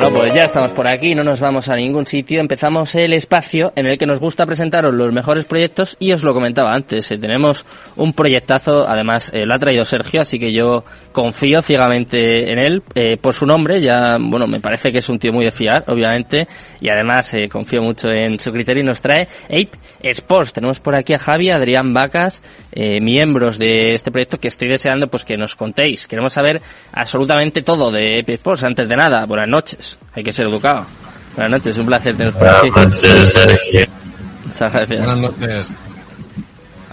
Bueno, pues ya estamos por aquí, no nos vamos a ningún sitio. Empezamos el espacio en el que nos gusta presentaros los mejores proyectos y os lo comentaba antes. eh, tenemos un proyectazo, además eh, lo ha traído Sergio, así que yo confío ciegamente en él eh, por su nombre. Ya, bueno, me parece que es un tío muy de fiar, obviamente, y además eh, confío mucho en su criterio y nos trae Ape Sports. Tenemos por aquí a Javi, Adrián Vacas, miembros de este proyecto que estoy deseando pues que nos contéis. Queremos saber absolutamente todo de Ape Sports. Antes de nada, buenas noches. Hay que ser educado. Buenas noches, un placer teneros por aquí. Buenas noches, Sergio. Muchas gracias. Buenas noches.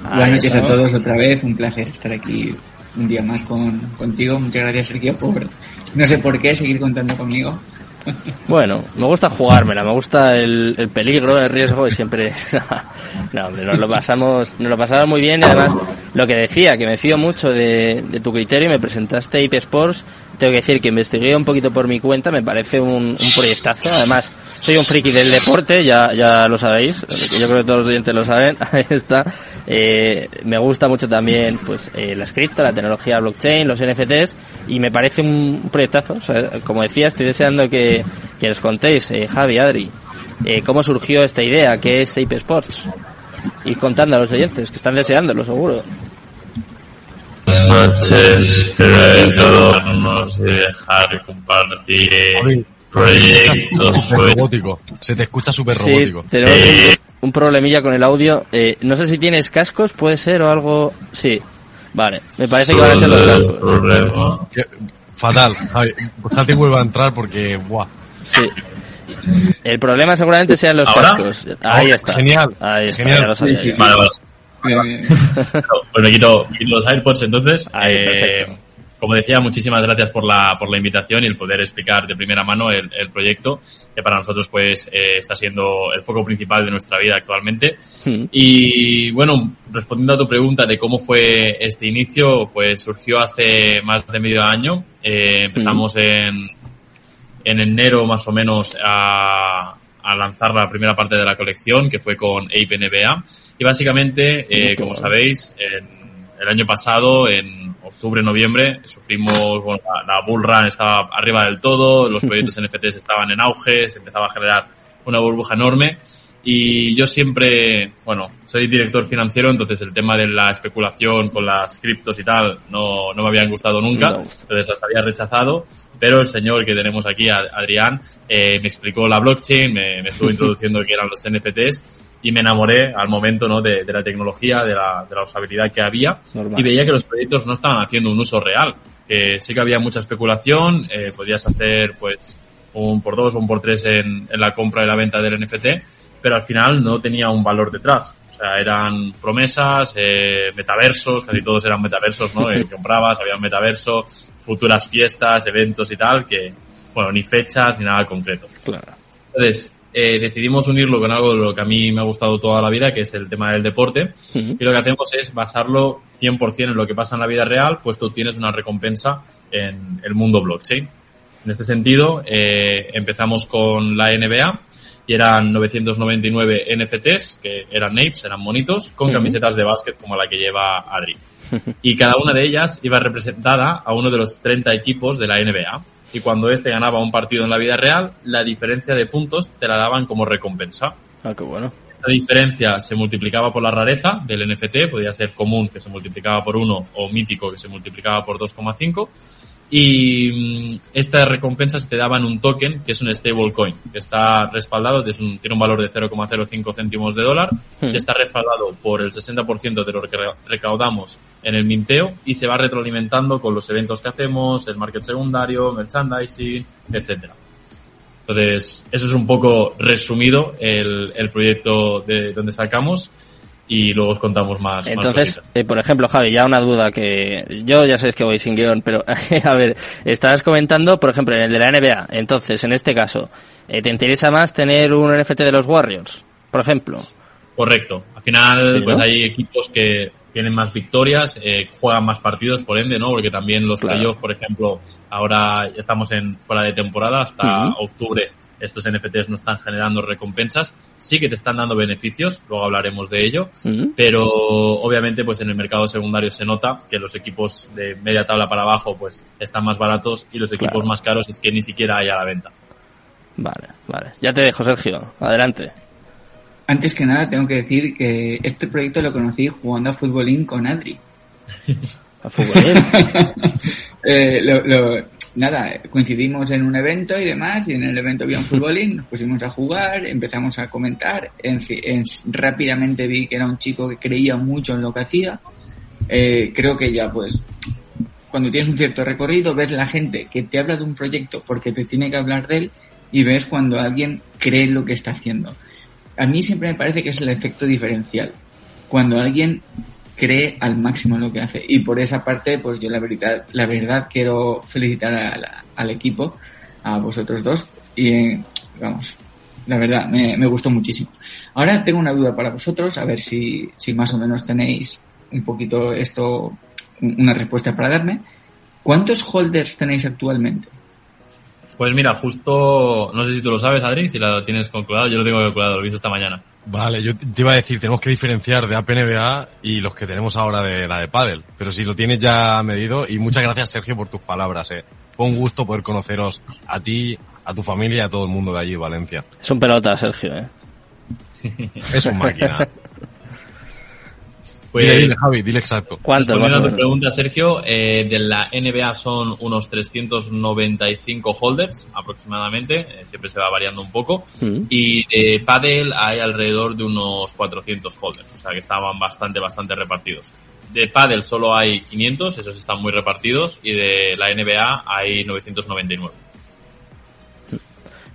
Ahí Buenas noches a todos otra vez, un placer estar aquí un día más con, contigo. Muchas gracias Sergio por, no sé por qué, seguir contando conmigo. Bueno, me gusta jugármela, me gusta el, el peligro, el riesgo y siempre... no, hombre, nos lo pasamos, nos lo pasamos muy bien y además lo que decía, que me fío mucho de, de tu criterio y me presentaste IP Sports, tengo que decir que investigué un poquito por mi cuenta, me parece un, un proyectazo, además soy un friki del deporte, ya, ya lo sabéis, yo creo que todos los oyentes lo saben, ahí está, eh, me gusta mucho también pues eh, las cripto, la tecnología blockchain, los NFTs y me parece un proyectazo, o sea, como decía, estoy deseando que, que os contéis, eh, Javi, Adri, eh, cómo surgió esta idea, qué es Ape Sports. Y contando a los oyentes que están deseándolo seguro. Buenas noches. Primero de todo, vamos a dejar compartir proyectos. Súper robótico. Se te escucha súper Sí, robótico. tenemos un, un problemilla con el audio. Eh, no sé si tienes cascos, puede ser o algo. Sí, vale. Me parece que van a ser los cascos. problema. Que- Fatal. Javi, vuelva a entrar porque, buah. Sí. El problema seguramente sean los ¿Ahora? cascos. Ahí está. genial, Ahí está. genial. ya lo sabía Sí, sí, yo. sí. Vale, vale. Eh, Pues me quito, me quito los AirPods entonces. Ahí, Eh, como decía, muchísimas gracias por la, por la invitación y el poder explicar de primera mano el, el proyecto, que para nosotros pues eh, está siendo el foco principal de nuestra vida actualmente. Mm. Y bueno, respondiendo a tu pregunta de cómo fue este inicio, pues surgió hace más de medio año. Eh, empezamos en, en enero más o menos a, a lanzar la primera parte de la colección, que fue con Ape NBA. Y básicamente, eh, como sabéis, en, el año pasado, en octubre, noviembre, sufrimos, bueno, la, la bull run estaba arriba del todo, los proyectos NFTs estaban en auge, se empezaba a generar una burbuja enorme. Y yo siempre, bueno, soy director financiero, entonces el tema de la especulación con las criptos y tal no, no me habían gustado nunca, entonces las había rechazado. Pero el señor que tenemos aquí, Ad- Adrián, eh, me explicó la blockchain, me, me estuvo introduciendo qué eran los NFTs y me enamoré al momento ¿no? de, de la tecnología, de la, de la usabilidad que había Normal. y veía que los proyectos no estaban haciendo un uso real. Que sí que había mucha especulación, eh, podías hacer pues un por dos o un por tres en, en la compra y la venta del NFT, pero al final no tenía un valor detrás. O sea, eran promesas, eh, metaversos, casi todos eran metaversos, ¿no? Eh, comprabas, había un metaverso, futuras fiestas, eventos y tal, que, bueno, ni fechas ni nada concreto. Claro. Entonces, eh, decidimos unirlo con algo de lo que a mí me ha gustado toda la vida, que es el tema del deporte. Y lo que hacemos es basarlo 100% en lo que pasa en la vida real, pues tú tienes una recompensa en el mundo blockchain. En este sentido, eh, empezamos con la NBA y eran 999 NFTs, que eran apes, eran monitos, con camisetas de básquet como la que lleva Adri. Y cada una de ellas iba representada a uno de los 30 equipos de la NBA. Y cuando este ganaba un partido en la vida real, la diferencia de puntos te la daban como recompensa. Ah, qué bueno. Esta diferencia se multiplicaba por la rareza del NFT, podía ser común que se multiplicaba por 1 o mítico que se multiplicaba por 2,5. Y mm, estas recompensas te daban un token que es un stablecoin, que está respaldado, tiene un valor de 0,05 céntimos de dólar, Hmm. y está respaldado por el 60% de lo que re- recaudamos en el minteo y se va retroalimentando con los eventos que hacemos, el market secundario, merchandising, etcétera. Entonces, eso es un poco resumido el, el proyecto de donde sacamos y luego os contamos más. Entonces, eh, por ejemplo, Javi, ya una duda que yo ya sabes que voy sin guion, pero a ver, estabas comentando, por ejemplo, en el de la NBA. Entonces, en este caso, eh, ¿te interesa más tener un NFT de los Warriors, por ejemplo? Correcto. Al final, Sí, pues ¿no? hay equipos que tienen más victorias, eh, juegan más partidos, por ende, ¿no? Porque también los Claro. playoffs, por ejemplo, ahora estamos en fuera de temporada hasta octubre. Estos NFTs no están generando recompensas, sí que te están dando beneficios, luego hablaremos de ello, pero obviamente pues en el mercado secundario se nota que los equipos de media tabla para abajo pues están más baratos y los equipos Claro. más caros es que ni siquiera hay a la venta. Vale, vale. Ya te dejo, Sergio. Adelante. Antes que nada, tengo que decir que este proyecto lo conocí jugando a futbolín con Adri. A futbolín. Eh, lo- lo- nada, coincidimos en un evento y demás, y en el evento había un futbolín, nos pusimos a jugar, empezamos a comentar, en en- rápidamente vi que era un chico que creía mucho en lo que hacía. Eh, creo que ya, pues, cuando tienes un cierto recorrido, ves la gente que te habla de un proyecto porque te tiene que hablar de él, y ves cuando alguien cree en lo que está haciendo. A mí siempre me parece que es el efecto diferencial. Cuando alguien cree al máximo lo que hace. Y por esa parte, pues yo la verdad, la verdad quiero felicitar a la- al equipo, a vosotros dos. Y eh, vamos, la verdad, me, gustó muchísimo. Ahora tengo una duda para vosotros, a ver si, si más o menos tenéis un poquito esto, un- una respuesta para darme. ¿Cuántos holders tenéis actualmente? Pues mira, justo, no sé si tú lo sabes, Adri, si lo tienes calculado, yo lo tengo calculado, lo he visto esta mañana. Vale, yo te iba a decir, tenemos que diferenciar de APNBA y los que tenemos ahora de la de Paddle. Pero si lo tienes ya medido, y muchas gracias Sergio por tus palabras, eh. Fue un gusto poder conoceros a ti, a tu familia y a todo el mundo de allí, Valencia. Es un pelota, Sergio, ¿eh? Es un máquina. Pues, dile, dile, Javi, dile exacto. ¿Cuántos más respondiendo a tu pregunta, Sergio, eh, de la NBA son unos 395 holders aproximadamente, eh, siempre se va variando un poco, Mm. y de Paddle hay alrededor de unos 400 holders, o sea que estaban bastante, bastante repartidos. De Paddle solo hay 500, esos están muy repartidos, y de la NBA hay 999.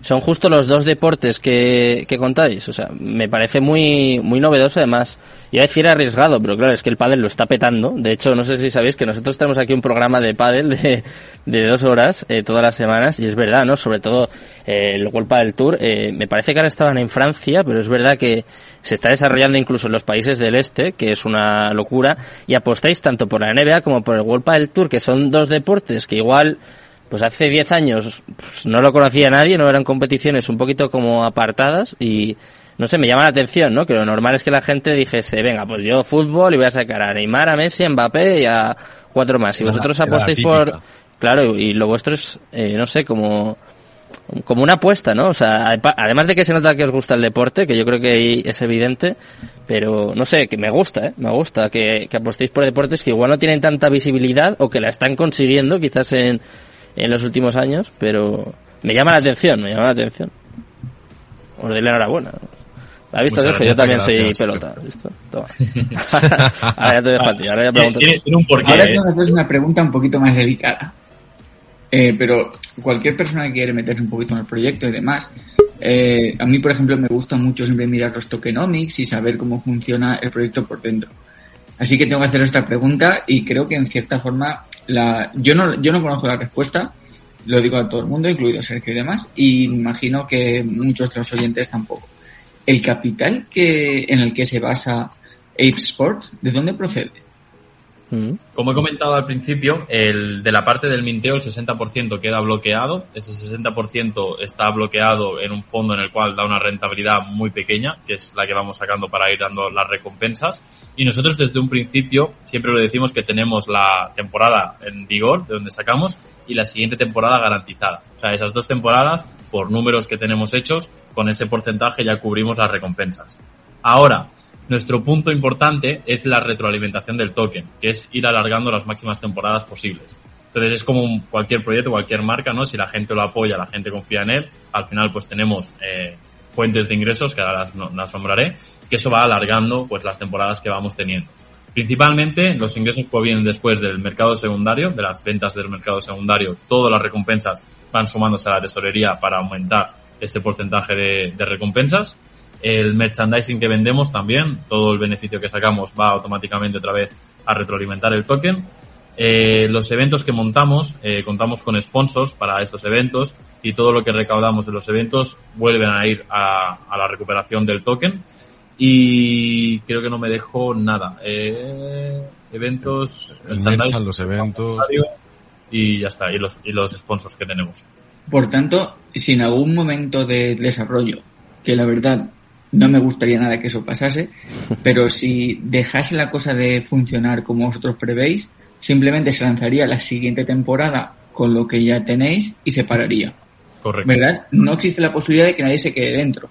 Son justo los dos deportes que, que contáis. O sea, me parece muy, muy novedoso además. Iba a decir arriesgado, pero claro, es que el pádel lo está petando. De hecho, no sé si sabéis que nosotros tenemos aquí un programa de pádel de, de dos horas eh, todas las semanas y es verdad, ¿no? Sobre todo eh, el World Padel Tour. eh, me parece que ahora estaban en Francia, pero es verdad que se está desarrollando incluso en los países del este, que es una locura. Y apostáis tanto por la NBA como por el World Padel Tour, que son dos deportes que igual pues hace 10 años pues, no lo conocía nadie, no eran competiciones un poquito como apartadas y no sé, me llama la atención, ¿no? Que lo normal es que la gente dijese, venga, pues yo fútbol y voy a sacar a Neymar, a Messi, a Mbappé y a cuatro más. Y vosotros la apostéis por... Claro, y lo vuestro es, eh, no sé, como como una apuesta, ¿no? O sea, además de que se nota que os gusta el deporte, que yo creo que es evidente, pero no sé, que me gusta, ¿eh? Me gusta que, que apostéis por deportes que igual no tienen tanta visibilidad o que la están consiguiendo quizás en, en los últimos años, pero me llama la atención, me llama la atención. Os doy la enhorabuena. ¿La visto, Muchas Sergio? Yo también gracias, soy gracias, pelota. ¿Listo? Toma. ahora ya te dejo a ti, ahora ya pregunto. tiene- tiene un porqué. Ahora ¿eh? tengo que haceros una pregunta un poquito más delicada. Eh, pero cualquier persona que quiere meterse un poquito en el proyecto y demás, eh, a mí, por ejemplo, me gusta mucho siempre mirar los tokenomics y saber cómo funciona el proyecto por dentro. Así que tengo que hacer esta pregunta y creo que en cierta forma la, yo no, yo no conozco la respuesta, lo digo a todo el mundo, incluido Sergio y demás, y me imagino que muchos de los oyentes tampoco. El capital que, en el que se basa Ape Sport, ¿de dónde procede? Como he comentado al principio, el, de la parte del minteo el 60% queda bloqueado. Ese 60% está bloqueado en un fondo en el cual da una rentabilidad muy pequeña, que es la que vamos sacando para ir dando las recompensas. Y nosotros desde un principio siempre lo decimos que tenemos la temporada en vigor, de donde sacamos, y la siguiente temporada garantizada. O sea, esas dos temporadas, por números que tenemos hechos, con ese porcentaje ya cubrimos las recompensas. Ahora, nuestro punto importante es la retroalimentación del token, que es ir alargando las máximas temporadas posibles. Entonces es como cualquier proyecto, cualquier marca, ¿no? Si la gente lo apoya, la gente confía en él, al final pues tenemos eh, fuentes de ingresos, que ahora las, no- las nombraré, que eso va alargando pues las temporadas que vamos teniendo. Principalmente los ingresos provienen después del mercado secundario, de las ventas del mercado secundario, todas las recompensas van sumándose a la tesorería para aumentar ese porcentaje de recompensas. El merchandising que vendemos también, todo el beneficio que sacamos va automáticamente otra vez a retroalimentar el token. Eh, los eventos que montamos, eh, contamos con sponsors para estos eventos y todo lo que recaudamos de los eventos vuelven a ir a, a la recuperación del token. Y creo que no me dejo nada. Eh, eventos, El merchan, los eventos. y ya está, y los, y los sponsors que tenemos. Por tanto, si en algún momento de desarrollo, que la verdad no me gustaría nada que eso pasase, pero si dejase la cosa de funcionar como vosotros prevéis, simplemente se lanzaría la siguiente temporada con lo que ya tenéis y se pararía. Correcto. ¿verdad? No existe la posibilidad de que nadie se quede dentro.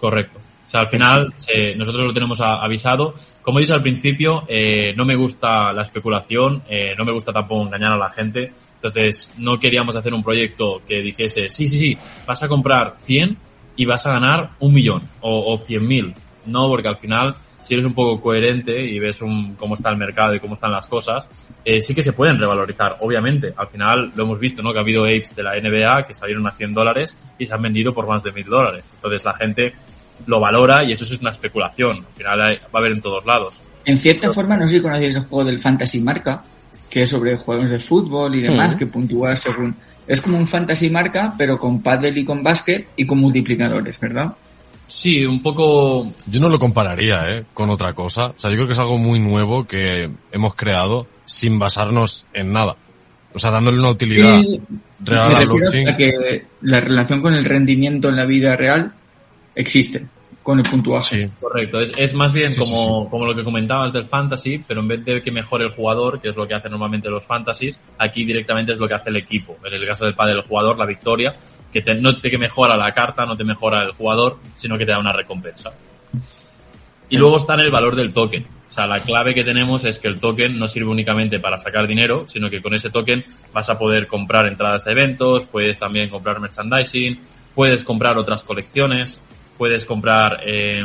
Correcto. O sea, al final se- nosotros lo tenemos a- avisado. Como he dicho al principio, eh, no me gusta la especulación, eh, no me gusta tampoco engañar a la gente. Entonces, no queríamos hacer un proyecto que dijese, sí, sí, sí, vas a comprar 100 y vas a ganar un millón o, o 100.000. No, porque al final, si eres un poco coherente y ves un, cómo está el mercado y cómo están las cosas, eh, sí que se pueden revalorizar, obviamente. Al final lo hemos visto, ¿no? Que ha habido apes de la NBA que salieron a 100 dólares y se han vendido por más de 1000 dólares. Entonces la gente lo valora y eso es una especulación. Al final hay- va a haber en todos lados. En cierta forma, no sé si conocéis el juego del Fantasy Marca, que es sobre juegos de fútbol y demás, que puntúa según... Es como un Fantasy Marca, pero con pádel y con básquet y con multiplicadores, ¿verdad? Sí, un poco Yo no lo compararía, ¿eh? Con otra cosa. O sea, yo creo que es algo muy nuevo que hemos creado sin basarnos en nada. O sea, dándole una utilidad real me a blockchain. a que la relación con el rendimiento en la vida real existe, con el puntuaje. Sí. correcto. Es, es más bien Sí, sí, como, como lo que comentabas del fantasy, pero en vez de que mejore el jugador, que es lo que hacen normalmente los fantasies, aquí directamente es lo que hace el equipo. En el caso del padre del jugador, la victoria, que te- no te que mejora la carta, no te mejora el jugador, sino que te da una recompensa. Y luego está en el valor del token. O sea, la clave que tenemos es que el token no sirve únicamente para sacar dinero, sino que con ese token vas a poder comprar entradas a eventos, puedes también comprar merchandising, puedes comprar otras colecciones, puedes comprar eh,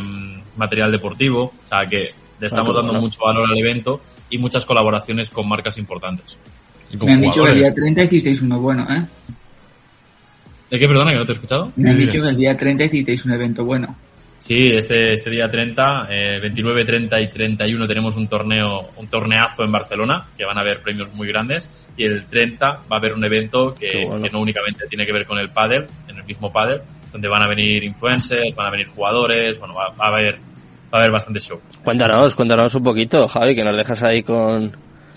material deportivo. O sea, que le estamos dando mucho valor al evento y muchas colaboraciones con marcas importantes. Y con Me han dicho que el día jugadores. 30 hicisteis uno bueno, ¿eh? ¿De qué, perdona, que no te he escuchado? Me han dicho que el día 30 hicisteis un evento bueno. Sí, este, este día 30, eh, 29, 30 y 31 tenemos un torneo, un torneazo en Barcelona, que van a haber premios muy grandes, y el 30 va a haber un evento que, bueno. que no únicamente tiene que ver con el pádel, en el mismo pádel, donde van a venir influencers, van a venir jugadores, bueno, va, va a haber, va a haber bastante show. Cuéntanos, cuéntanos un poquito, Javi, que nos dejas ahí con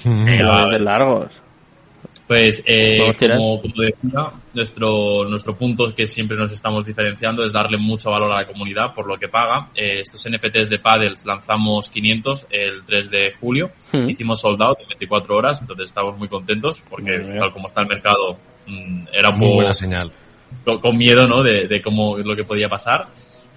Mm. Eh, los largos. Pues, eh, como, como decía, nuestro, nuestro punto que siempre nos estamos diferenciando es darle mucho valor a la comunidad por lo que paga. Eh, estos NFTs de Paddles lanzamos 500 el 3 de julio. Mm. Hicimos sold out en 24 horas, entonces estamos muy contentos porque Muy tal como está el mercado mm, era un Muy poco buena señal. con, con miedo, ¿no? De, de cómo lo que podía pasar.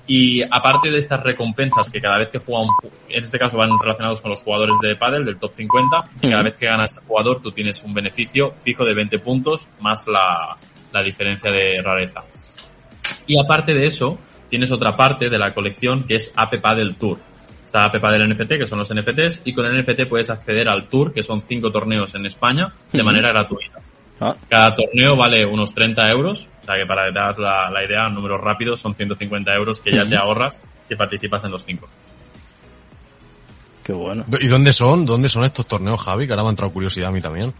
Y aparte de estas recompensas que cada vez que juega un, en este caso van relacionados con los jugadores de pádel del top 50, que cada vez que ganas jugador tú tienes un beneficio fijo de 20 puntos más la, la diferencia de rareza. Y aparte de eso, tienes otra parte de la colección que es AP Paddle Tour. Está AP Paddle NFT, que son los NFTs, y con el NFT puedes acceder al Tour, que son cinco torneos en España, de manera gratuita. Ah, Cada torneo vale unos 30 euros, o sea que para dar la, la idea, números rápidos, son 150 euros que ya te ahorras si participas en los cinco. qué bueno. ¿Y dónde son? ¿Dónde son estos torneos, Javi? Que ahora me ha entrado curiosidad a mí también.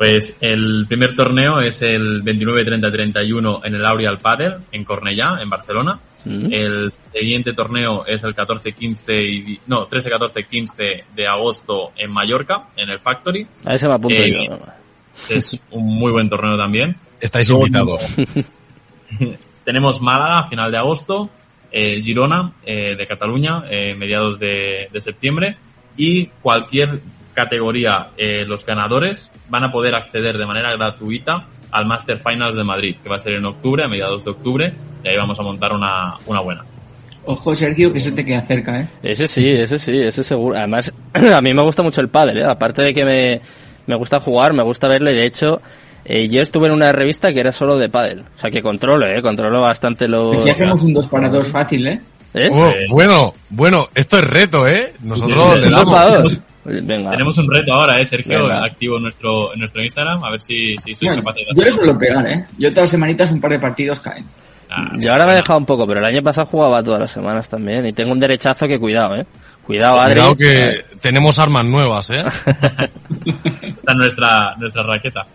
Pues el primer torneo es el 29, 30, 31 en el Aureal Padel, en Cornellá, en Barcelona. Mm. El siguiente torneo es el 14, 15 y, no, 13, 14, 15 de agosto en Mallorca, en el Factory. A ese me apunto Eh, yo. Es un muy buen torneo también. Estáis invitados. Tenemos Málaga a final de agosto, eh, Girona eh, de Cataluña, eh, mediados de, de septiembre y cualquier categoría, eh, los ganadores van a poder acceder de manera gratuita al Master Finals de Madrid, que va a ser en octubre, a mediados de octubre, y ahí vamos a montar una, una buena. Ojo, Sergio, que se te queda cerca, ¿eh? Ese sí, ese sí, ese seguro. Además, a mí me gusta mucho el pádel, ¿eh? Aparte de que me, me gusta jugar, me gusta verlo y de hecho, eh, yo estuve en una revista que era solo de pádel. O sea que controlo, ¿eh? Controlo bastante lo... Aquí hacemos un 2 para 2 fácil, ¿eh? ¿Eh? Oh, Eh, bueno, bueno, esto es reto, ¿eh? Nosotros le damos. Venga. Tenemos un reto ahora, ¿eh, Sergio? Venga. Activo en nuestro, en nuestro Instagram, a ver si, si sois Bueno, capaces de yo le hacerlo. suelo pegar, ¿eh? Yo todas las semanitas un par de partidos caen. Ah, Yo ahora me he dejado un poco, pero el año pasado jugaba todas las semanas también y tengo un derechazo que cuidado, ¿eh? Cuidado, Adri. Cuidado que tenemos armas nuevas, ¿eh? Esta es nuestra, nuestra raqueta.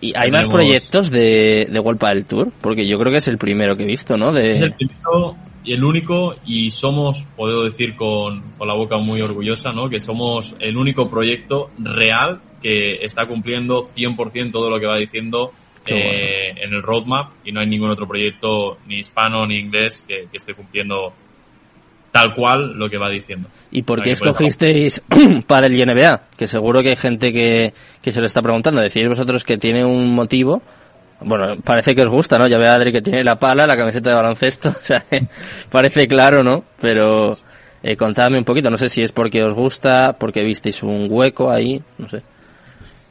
¿Y hay más proyectos de, de World del Tour? Porque yo creo que es el primero que he visto, ¿no? Es el primero y el único, y somos, puedo decir con, con la boca muy orgullosa, ¿no? Que somos el único proyecto real que está cumpliendo 100% todo lo que va diciendo eh, en el roadmap y no hay ningún otro proyecto, ni hispano ni inglés, que, que esté cumpliendo tal cual lo que va diciendo. ¿Y por qué escogisteis para el NBA? Que seguro que hay gente que, que se lo está preguntando. Decís vosotros que tiene un motivo Bueno, parece que os gusta, ¿no? Ya ve a Adri que tiene la pala, la camiseta de baloncesto, o sea, parece claro, ¿no? Pero eh, contadme un poquito, no sé si es porque os gusta, porque visteis un hueco ahí, no sé.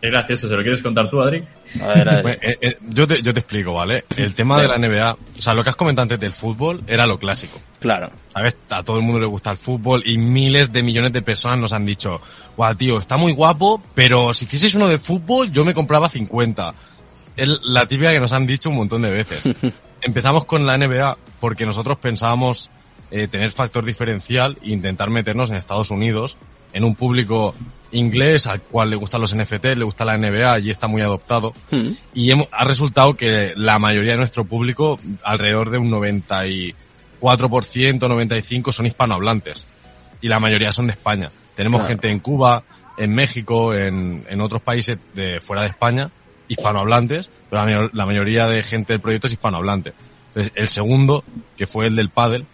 Es gracioso, ¿se lo quieres contar tú, Adri? A ver, Adri. Pues, eh, eh, yo, te, yo te explico, ¿vale? El tema de la NBA, o sea, lo que has comentado antes del fútbol era lo clásico. Claro. ¿Sabes? A todo el mundo le gusta el fútbol y miles de millones de personas nos han dicho, guau, tío, está muy guapo, pero si hicieseis uno de fútbol, yo me compraba 50. Es la típica que nos han dicho un montón de veces. Empezamos con la NBA porque nosotros pensábamos eh, tener factor diferencial e intentar meternos en Estados Unidos, en un público inglés al cual le gustan los NFT, le gusta la NBA y está muy adoptado. Mm. Y hemos- ha resultado que la mayoría de nuestro público, alrededor de un 94%, 95% son hispanohablantes. Y la mayoría son de España. Tenemos Claro. gente en Cuba, en México, en, en otros países de fuera de España, hispanohablantes, pero la, mayor- la mayoría de gente del proyecto es hispanohablante. Entonces, el segundo, que fue el del pádel,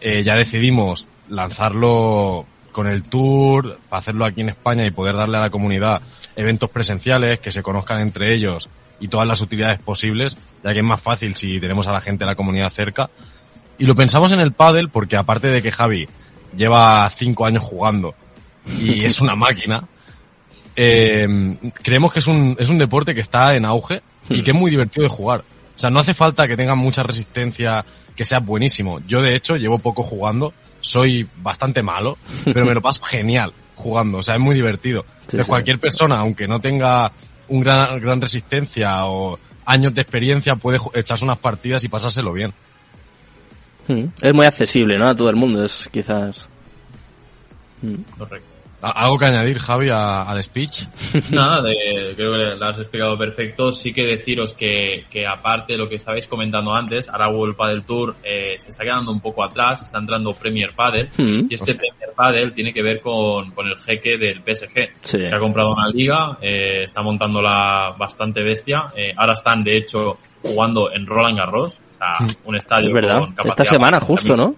eh, ya decidimos lanzarlo con el tour, para hacerlo aquí en España y poder darle a la comunidad eventos presenciales, que se conozcan entre ellos y todas las utilidades posibles, ya que es más fácil si tenemos a la gente de la comunidad cerca. Y lo pensamos en el pádel porque aparte de que Javi lleva cinco años jugando y es una máquina, eh, creemos que es un, es un deporte que está en auge y que es muy divertido de jugar. O sea, no hace falta que tenga mucha resistencia, que sea buenísimo. Yo, de hecho, llevo poco jugando, soy bastante malo, pero me lo paso genial jugando. O sea, es muy divertido. Entonces, sí. cualquier persona, aunque no tenga un gran, gran resistencia o años de experiencia, puede echarse unas partidas y pasárselo bien. Mm. Es muy accesible, ¿no? A todo el mundo, es quizás... Correcto. ¿A- ¿Algo que añadir, Javi, a- al speech? Nada, de- creo que lo has explicado perfecto. Sí que deciros que, que aparte de lo que estabais comentando antes, ahora World Padel Tour eh, se está quedando un poco atrás, está entrando Premier Padel. Mm. Y este Premier Padel tiene que ver con, con el jeque del PSG, Sí. que ha comprado una liga, eh, está montándola bastante bestia. Eh, ahora están, de hecho, jugando en Roland Garros, o sea, un estadio Es verdad. con capacidad Esta semana justo, ¿no?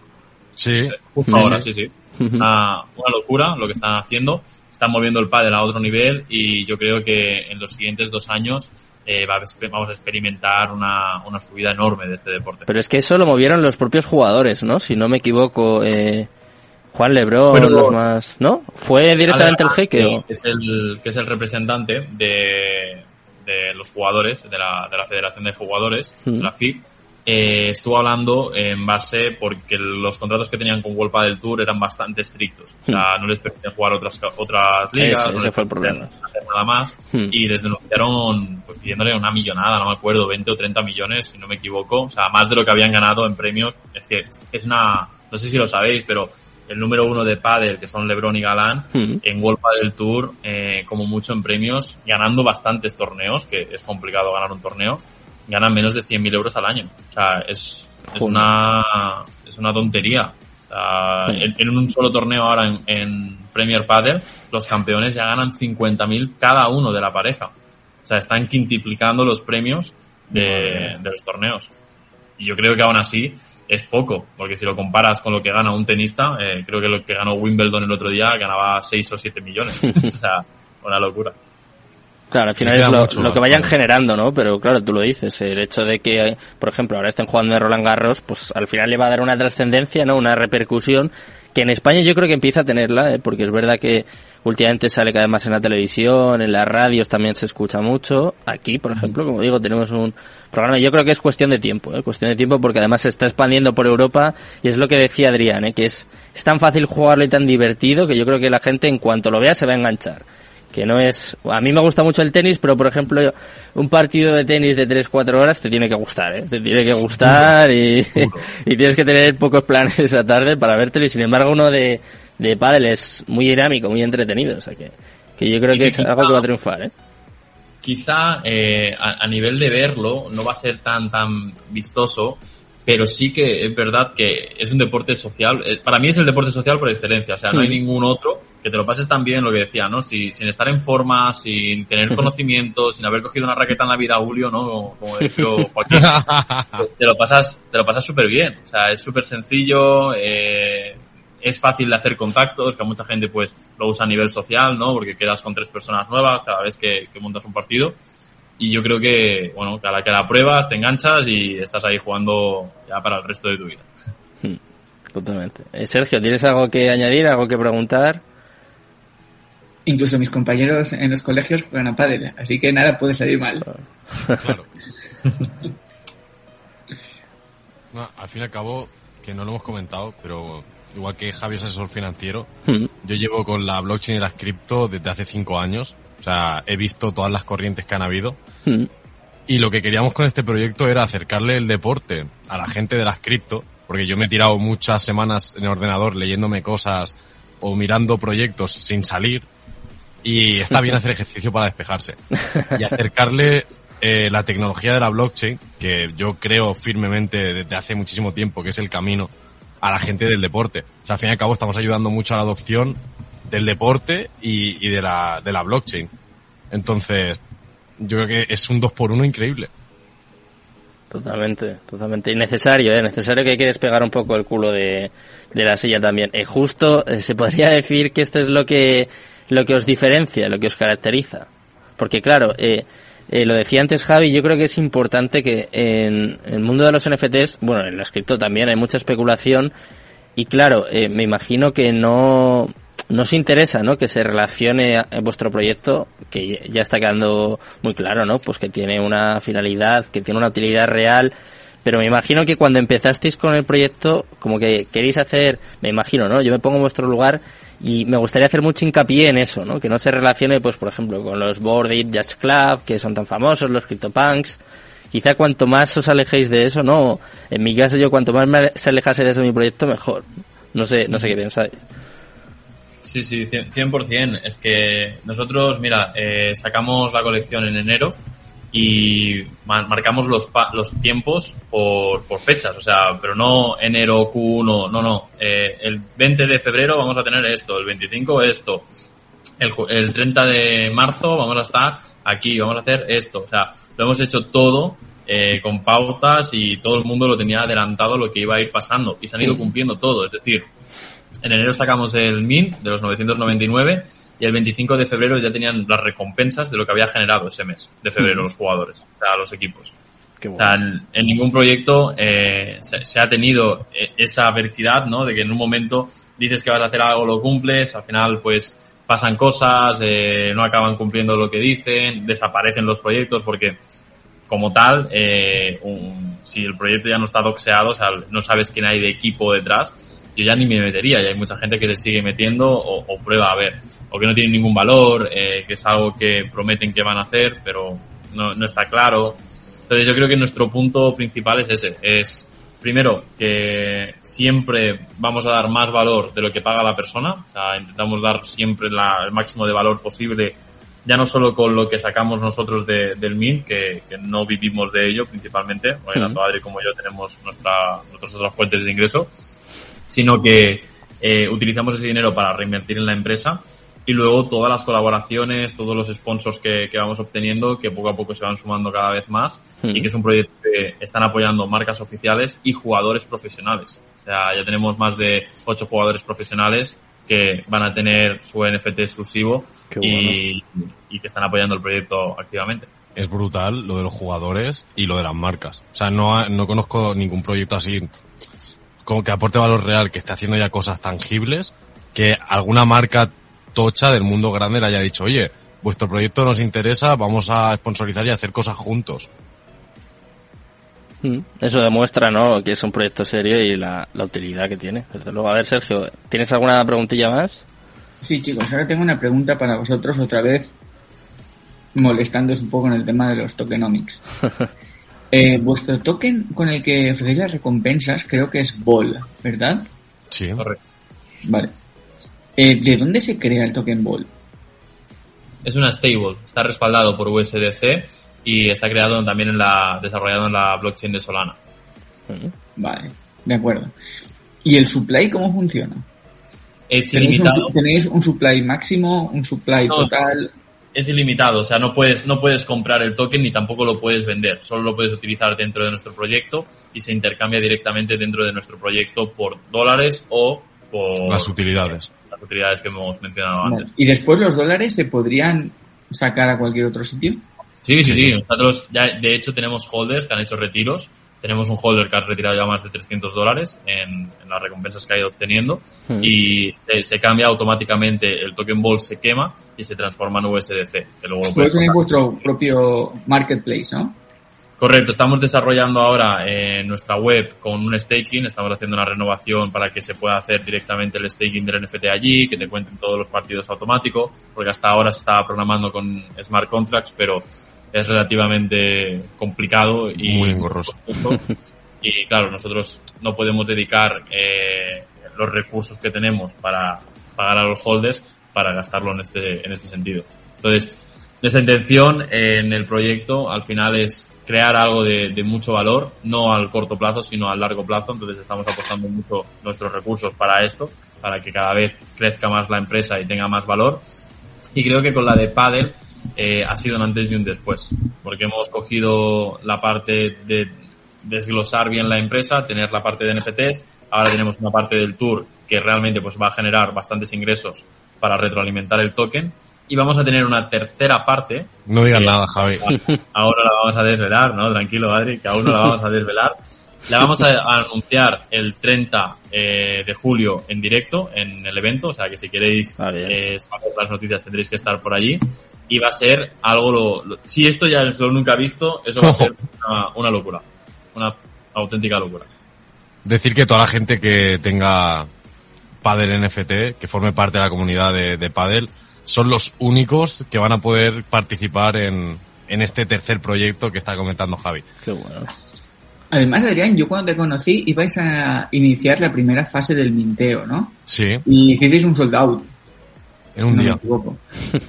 Sí. Justo Sí, ahora, sí. sí, sí. Una, una locura lo que están haciendo. Están moviendo el pádel a otro nivel y yo creo que en los siguientes dos años eh, vamos a experimentar una, una subida enorme de este deporte. Pero es que eso lo movieron los propios jugadores, ¿no? Si no me equivoco, eh, Juan Lebrón, Fueron los más... ¿No? ¿Fue directamente el jeque o...? Que es el, que es el representante de, de los jugadores, de la, de la Federación de Jugadores, Mm. la FIB, eh, estuvo hablando en base porque los contratos que tenían con World del Tour eran bastante estrictos. O sea, no les permitían jugar otras, otras ligas, Ese- no ese fue el problema. nada más. Hmm. Y les denunciaron pues, pidiéndole una millonada, no me acuerdo, 20 o 30 millones, si no me equivoco. O sea, más de lo que habían ganado en premios. Es que es una, no sé si lo sabéis, pero el número uno de pádel, que son LeBron y Galán, Hmm. en World Padel Tour, eh, como mucho en premios, ganando bastantes torneos, que es complicado ganar un torneo, ganan menos de 100.000 euros al año. O sea, es, es una, es una tontería. En, en un solo torneo ahora en, en Premier Padel, los campeones ya ganan 50.000 cada uno de la pareja. O sea, están quintuplicando los premios de, de los torneos. Y yo creo que aún así es poco, porque si lo comparas con lo que gana un tenista, eh, creo que lo que ganó Wimbledon el otro día ganaba 6 o 7 millones. o sea, una locura. Claro, al final es lo, mucho, lo que vayan claro. generando, ¿no? Pero claro, tú lo dices, el hecho de que, por ejemplo, ahora estén jugando en Roland Garros, pues al final le va a dar una trascendencia, ¿no? Una repercusión que en España yo creo que empieza a tenerla, ¿eh? porque es verdad que últimamente sale cada vez más en la televisión, en las radios también se escucha mucho. Aquí, por ejemplo, como digo, tenemos un programa. Yo creo que es cuestión de tiempo, ¿eh? cuestión de tiempo porque además se está expandiendo por Europa y es lo que decía Adrián, ¿eh? que es, es tan fácil jugarlo y tan divertido que yo creo que la gente en cuanto lo vea se va a enganchar que no es a mí me gusta mucho el tenis pero por ejemplo un partido de tenis de 3-4 horas te tiene que gustar ¿eh? te tiene que gustar y, y tienes que tener pocos planes esa tarde para vértelo y sin embargo uno de, de pádel es muy dinámico muy entretenido o sea que, que yo creo Y que que es quizá- algo que va a triunfar ¿eh? Quizá eh, a, a nivel de verlo no va a ser tan tan vistoso, pero sí que es verdad que es un deporte social. Eh, Para mí es el deporte social por excelencia. O sea, no hay ningún otro que te lo pases tan bien, lo que decía, ¿no? Si, sin estar en forma, sin tener conocimiento, sin haber cogido una raqueta en la vida, Julio, ¿no? Como, como decía Joaquín, te lo pasas, te lo pasas súper bien. O sea, es súper sencillo, eh, es fácil de hacer contactos, que a mucha gente pues lo usa a nivel social, ¿no? Porque quedas con tres personas nuevas cada vez que, que montas un partido. Y yo creo que, bueno, cada que la pruebas te enganchas y estás ahí jugando ya para el resto de tu vida. Hmm, totalmente. Eh, Sergio, ¿tienes algo que añadir, algo que preguntar? Incluso mis compañeros en los colegios juegan a pádel, así que nada puede salir mal. Claro. al fin y al cabo, que no lo hemos comentado, pero igual que Javi es asesor financiero, hmm. yo llevo con la blockchain y las cripto desde hace cinco años. O sea, he visto todas las corrientes que han habido. Hmm. Y lo que queríamos con este proyecto era acercarle el deporte a la gente de las cripto, porque yo me he tirado muchas semanas en el ordenador leyéndome cosas o mirando proyectos sin salir y está bien hacer ejercicio para despejarse. Y acercarle eh, la tecnología de la blockchain, que yo creo firmemente desde hace muchísimo tiempo que es el camino, a la gente del deporte. O sea, al fin y al cabo estamos ayudando mucho a la adopción del deporte y, de, la, de la blockchain. Entonces, yo creo que es un dos por uno increíble. Totalmente, totalmente. Y necesario, ¿eh? Necesario que hay que despegar un poco el culo de, de la silla también. Eh, justo eh, se podría decir que esto es lo que lo que os diferencia, lo que os caracteriza. Porque claro, eh, eh, lo decía antes Javi, yo creo que es importante que en, el mundo de los NFTs, bueno, en la cripto también hay mucha especulación y claro, eh, me imagino que no, no os interesa, ¿no? Que se relacione vuestro proyecto, que ya está quedando muy claro, ¿no? Pues que tiene una finalidad, que tiene una utilidad real, pero me imagino que cuando empezasteis con el proyecto, como que queréis hacer, me imagino, ¿no? Yo me pongo en vuestro lugar y me gustaría hacer mucho hincapié en eso, ¿no? Que no se relacione, pues, por ejemplo, con los Board Jazz Club, que son tan famosos, los CryptoPunks. Quizá cuanto más os alejéis de eso, ¿no? En mi caso, yo cuanto más me se alejase de eso mi proyecto, mejor. No sé, no sé qué pensáis. Sí, sí, 100%. Es que nosotros, mira, eh, sacamos la colección en enero y marcamos los, los tiempos por, por, fechas, o sea, pero no enero Q1, no, no. Eh, el 20 de febrero vamos a tener esto, el 25 esto, el, el 30 de marzo vamos a estar aquí, vamos a hacer esto, o sea, lo hemos hecho todo eh, con pautas y todo el mundo lo tenía adelantado lo que iba a ir pasando y se han ido cumpliendo todo, es decir, en enero sacamos el MIN de los 999 y el 25 de febrero ya tenían las recompensas de lo que había generado ese mes de febrero los jugadores, o sea, los equipos. O sea, en, ningún proyecto eh, se, ha tenido eh, esa adversidad, ¿no? De que en un momento dices que vas a hacer algo, lo cumples, al final pues pasan cosas, eh, no acaban cumpliendo lo que dicen, desaparecen los proyectos porque como tal, eh, si el proyecto ya no está doxeado, o sea, no sabes quién hay de equipo detrás, yo ya ni me metería, y hay mucha gente que se sigue metiendo o, o prueba a ver o que no tienen ningún valor, eh, que es algo que prometen que van a hacer, pero no, no está claro. Entonces yo creo que nuestro punto principal es ese, es primero que siempre vamos a dar más valor de lo que paga la persona, o sea, intentamos dar siempre la, el máximo de valor posible, ya no solo con lo que sacamos nosotros de, del MIN, que, que, no vivimos de ello principalmente, porque tanto Adri como yo tenemos nuestra, nuestras otras fuentes de ingreso, sino que eh, utilizamos ese dinero para reinvertir en la empresa y luego todas las colaboraciones, todos los sponsors que, que, vamos obteniendo, que poco a poco se van sumando cada vez más y que es un proyecto que están apoyando marcas oficiales y jugadores profesionales. O sea, ya tenemos más de ocho jugadores profesionales que van a tener su NFT exclusivo y, y que están apoyando el proyecto activamente. Es brutal lo de los jugadores y lo de las marcas. O sea, no, no conozco ningún proyecto así como que aporte valor real, que esté haciendo ya cosas tangibles, que alguna marca tocha del mundo grande le haya dicho, oye, vuestro proyecto nos interesa, vamos a sponsorizar y hacer cosas juntos. Mm, eso demuestra, ¿no? Que es un proyecto serio y la, utilidad que tiene. Desde luego, a ver, Sergio, ¿tienes alguna preguntilla más? Sí, chicos, ahora tengo una pregunta para vosotros otra vez, molestándoos un poco en el tema de los tokenomics. eh, vuestro token con el que ofrecéis las recompensas creo que es Ball, ¿verdad? Sí. Correcto. Vale. Eh, ¿De dónde se crea el token Ball? Es una stable, está respaldado por USDC y está creado también en la, desarrollado en la blockchain de Solana. Vale, de acuerdo. ¿Y el supply cómo funciona? Es ilimitado. ¿Tenéis un supply máximo, un supply total? Es ilimitado, o sea, no puedes, no puedes comprar el token ni tampoco lo puedes vender, solo lo puedes utilizar dentro de nuestro proyecto y se intercambia directamente dentro de nuestro proyecto por dólares o por las utilidades utilidades que hemos mencionado antes. ¿Y después los dólares se podrían sacar a cualquier otro sitio? Sí, sí, sí. Nosotros ya, de hecho, tenemos holders que han hecho retiros. Tenemos un holder que ha retirado ya más de 300 dólares en, en las recompensas que ha ido obteniendo Hmm. y se, se cambia automáticamente, el token ball se quema y se transforma en USDC. Que luego lo comprar. vuestro propio marketplace, ¿no? Correcto, estamos desarrollando ahora eh, nuestra web con un staking, estamos haciendo una renovación para que se pueda hacer directamente el staking del NFT allí, que te cuenten todos los partidos automáticos, porque hasta ahora se estaba programando con smart contracts, pero es relativamente complicado y Muy engorroso. Y claro, nosotros no podemos dedicar eh, los recursos que tenemos para pagar a los holders para gastarlo en este, en este sentido. Entonces, nuestra intención en el proyecto al final es crear algo de, de mucho valor, no al corto plazo, sino al largo plazo. Entonces estamos apostando mucho nuestros recursos para esto, para que cada vez crezca más la empresa y tenga más valor. Y creo que con la de Paddle eh, ha sido un antes y un después, porque hemos cogido la parte de desglosar bien la empresa, tener la parte de NFTs, ahora tenemos una parte del tour que realmente pues va a generar bastantes ingresos para retroalimentar el token y vamos a tener una tercera parte No digas Eh, nada, Javi. ahora la vamos a desvelar, ¿no? Tranquilo, Adri, que aún no la vamos a desvelar. La vamos a, a anunciar el 30 eh, de julio en directo en el evento, o sea que si queréis Ah, eh, saber las noticias tendréis que estar por allí. Y va a ser algo, lo, lo- si esto ya es lo nunca visto, eso va a ser una, una locura, una auténtica locura. Decir que toda la gente que tenga Padel NFT, que forme parte de la comunidad de, de Padel, son los únicos que van a poder participar en, en este tercer proyecto que está comentando Javi. Qué bueno. Además, Adrián, yo cuando te conocí ibais a iniciar la primera fase del minteo, ¿no? Sí, Y hicisteis un sold out, en un no me día. equivoco.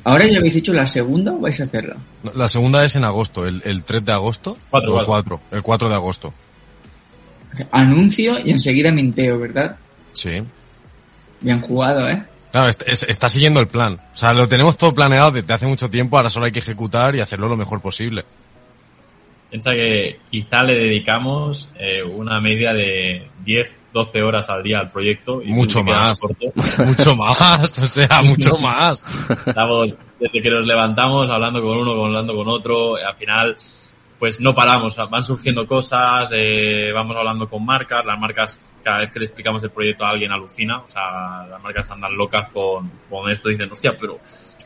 ¿Ahora ya habéis hecho la segunda o vais a hacerla? La segunda es en agosto, el, el 3 de agosto. Cuatro, o el cuatro. 4, el 4 de agosto. O sea, anuncio y enseguida minteo, ¿verdad? Sí. Bien jugado, ¿eh? Claro, es- está siguiendo el plan. O sea, lo tenemos todo planeado desde hace mucho tiempo, ahora solo hay que ejecutar y hacerlo lo mejor posible. Piensa que quizá le dedicamos eh, una media de 10, 12 horas al día al proyecto. Y Mucho más. Mucho más, o sea, mucho más. Estamos desde que nos levantamos hablando con uno, hablando con otro. Al final, pues no paramos. Van surgiendo cosas, eh, vamos hablando con marcas. Las marcas, cada vez que le explicamos el proyecto a alguien, alucina. O sea, las marcas andan locas con, con esto. Dicen, hostia, pero...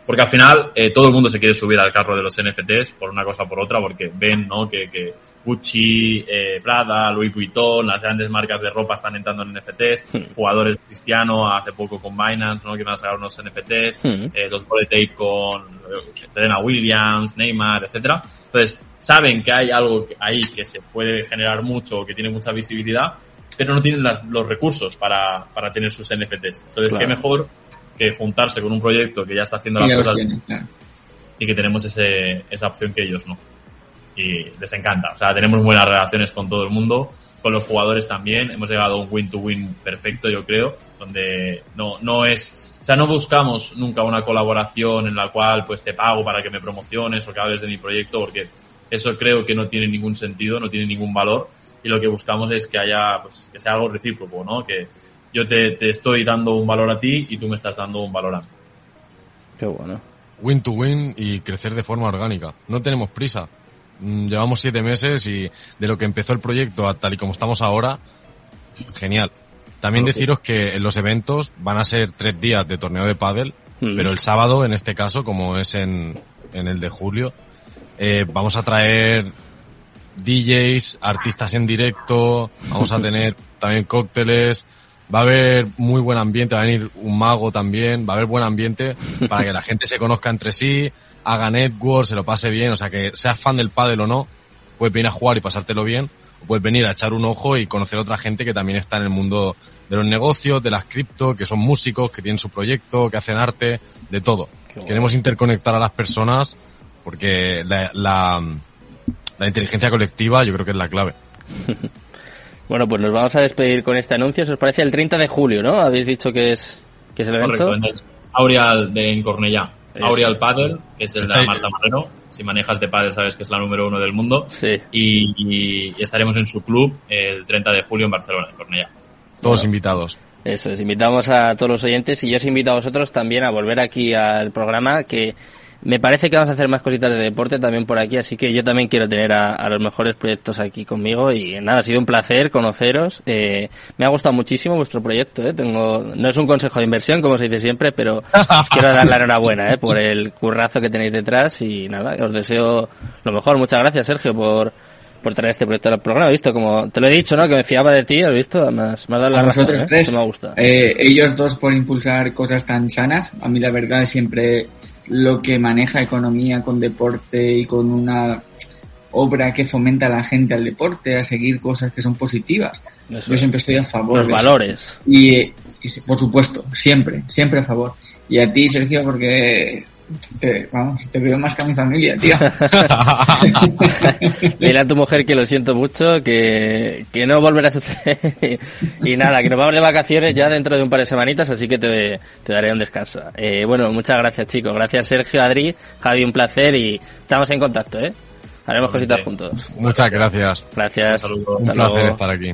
Porque al final eh, todo el mundo se quiere subir al carro de los NFTs por una cosa o por otra, porque ven, ¿no? Que, que Gucci, eh, Prada, Louis Vuitton, las grandes marcas de ropa están entrando en NFTs. Jugadores de Cristiano, hace poco con Binance, ¿no? Que van a sacar unos NFTs. Hmm. eh, los Bullet Ape con eh, Serena Williams, Neymar, etcétera. Entonces, saben que hay algo ahí que se puede generar mucho, que tiene mucha visibilidad, pero no tienen las- los recursos para, para tener sus NFTs. Entonces, Claro. qué mejor que juntarse con un proyecto que ya está haciendo Y las cosas claro. y que tenemos ese, esa opción que ellos no. Y les encanta. O sea, tenemos buenas relaciones con todo el mundo, con los jugadores también. Hemos llegado a un win-to-win perfecto, yo creo, donde no, no es, o sea, no buscamos nunca una colaboración en la cual pues te pago para que me promociones o que hables de mi proyecto, porque eso creo que no tiene ningún sentido, no tiene ningún valor. Y lo que buscamos es que haya, pues, que sea algo recíproco, ¿no? Que yo te, te estoy dando un valor a ti y tú me estás dando un valor a mí. Qué bueno. Win to win y crecer de forma orgánica. No tenemos prisa. Mm, Llevamos siete meses y de lo que empezó el proyecto a tal y como estamos ahora, genial. También deciros que en los eventos van a ser tres días de torneo de pádel, Mm. pero el sábado, en este caso, como es en, en el de julio, eh, vamos a traer DJs, artistas en directo, vamos a tener también cócteles, va a haber muy buen ambiente, va a venir un mago también, va a haber buen ambiente para que la gente se conozca entre sí, haga network, se lo pase bien, o sea que seas fan del pádel o no, puedes venir a jugar y pasártelo bien, o puedes venir a echar un ojo y conocer a otra gente que también está en el mundo de los negocios, de las cripto, que son músicos, que tienen su proyecto, que hacen arte, de todo. Queremos interconectar a las personas porque la, la, la inteligencia colectiva yo creo que es la clave. Bueno, pues nos vamos a despedir con este anuncio. ¿Os parece el 30 de julio, no? Habéis dicho que es, que es el evento. Correcto, en el Aureal de en Cornellá. Aureal Paddle, que es el de. Marta Moreno. Si manejas de paddle sabes que es la número uno del mundo. Sí. Y, y estaremos en su club el 30 de julio en Barcelona, en Cornellá. Todos invitados. Eso es, invitamos a todos los oyentes y yo os invito a vosotros también a volver aquí al programa que me parece que vamos a hacer más cositas de deporte también por aquí, así que yo también quiero tener a, los mejores proyectos aquí conmigo y nada, ha sido un placer conoceros. Eh, me ha gustado muchísimo vuestro proyecto, ¿eh? Tengo, no es un consejo de inversión, como se dice siempre, pero quiero dar la enhorabuena, ¿eh? Por el currazo que tenéis detrás y nada, os deseo lo mejor. Muchas gracias, Sergio, por, por traer este proyecto al programa. visto como te lo he dicho, ¿no? Que me fiaba de ti, ¿has visto? Más, más dado la razón, ¿eh? tres. me gusta. Eh, ellos dos por impulsar cosas tan sanas. A mí la verdad siempre lo que maneja economía con deporte y con una obra que fomenta a la gente al deporte, a seguir cosas que son positivas. Yo siempre estoy a favor. Los valores. Y, y, por supuesto, siempre, siempre a favor. Y a ti, Sergio, porque te, vamos, te veo más que a mi familia, tío. Dile a tu mujer que lo siento mucho, que, que no volverá a suceder. y nada, que nos vamos de vacaciones ya dentro de un par de semanitas, así que te, te daré un descanso. Eh, bueno, muchas gracias, chicos. Gracias, Sergio, Adri, Javi, un placer y estamos en contacto, ¿eh? Haremos cositas juntos. Muchas gracias. Gracias. Un, placer estar aquí.